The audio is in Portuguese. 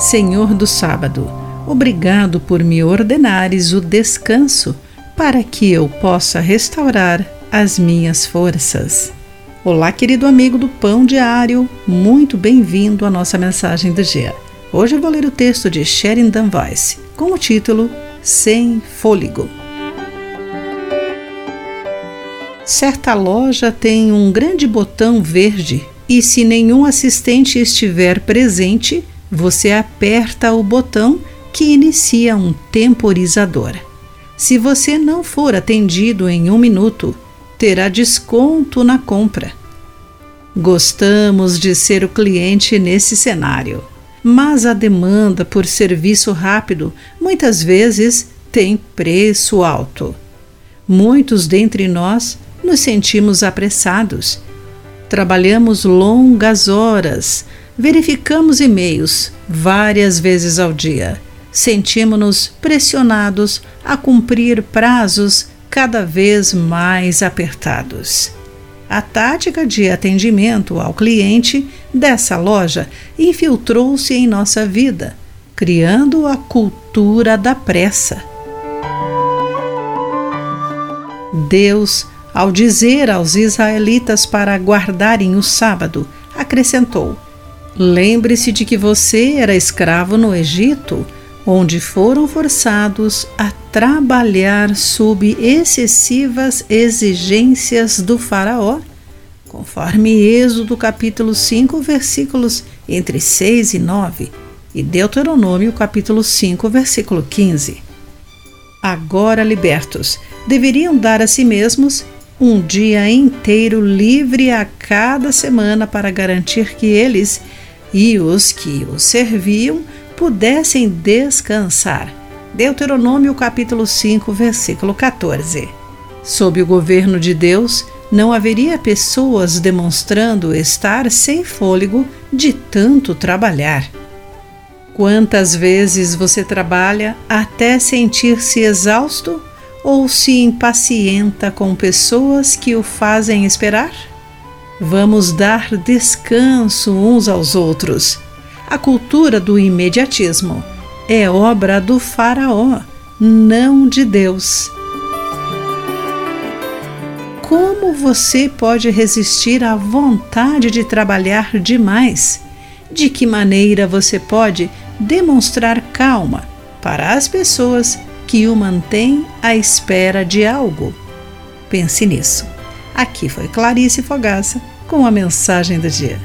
Senhor do sábado, obrigado por me ordenares o descanso para que eu possa restaurar as minhas forças. Olá, querido amigo do Pão Diário, muito bem-vindo à nossa mensagem do dia. Hoje eu vou ler o texto de Sheridan Weiss com o título Sem Fôlego. Certa loja tem um grande botão verde e, se nenhum assistente estiver presente, você aperta o botão que inicia um temporizador. Se você não for atendido em um minuto, terá desconto na compra. Gostamos de ser o cliente nesse cenário, mas a demanda por serviço rápido muitas vezes tem preço alto. Muitos dentre nós nos sentimos apressados. Trabalhamos longas horas, verificamos e-mails várias vezes ao dia. Sentimos-nos pressionados a cumprir prazos cada vez mais apertados. A tática de atendimento ao cliente dessa loja infiltrou-se em nossa vida, criando a cultura da pressa. Deus, ao dizer aos israelitas para guardarem o sábado, acrescentou: Lembre-se de que você era escravo no Egito, onde foram forçados a trabalhar sob excessivas exigências do Faraó, conforme Êxodo capítulo 5, versículos entre 6 e 9, e Deuteronômio capítulo 5, versículo 15. Agora libertos, deveriam dar a si mesmos um dia inteiro livre a cada semana para garantir que eles e os que o serviam pudessem descansar. Deuteronômio capítulo 5, versículo 14. Sob o governo de Deus, não haveria pessoas demonstrando estar sem fôlego de tanto trabalhar. Quantas vezes você trabalha até sentir-se exausto ou se impacienta com pessoas que o fazem esperar? Vamos dar descanso uns aos outros. A cultura do imediatismo é obra do Faraó, não de Deus. Como você pode resistir à vontade de trabalhar demais? De que maneira você pode demonstrar calma para as pessoas que o mantêm à espera de algo? Pense nisso. Aqui foi Clarice Fogaça com a mensagem do dia.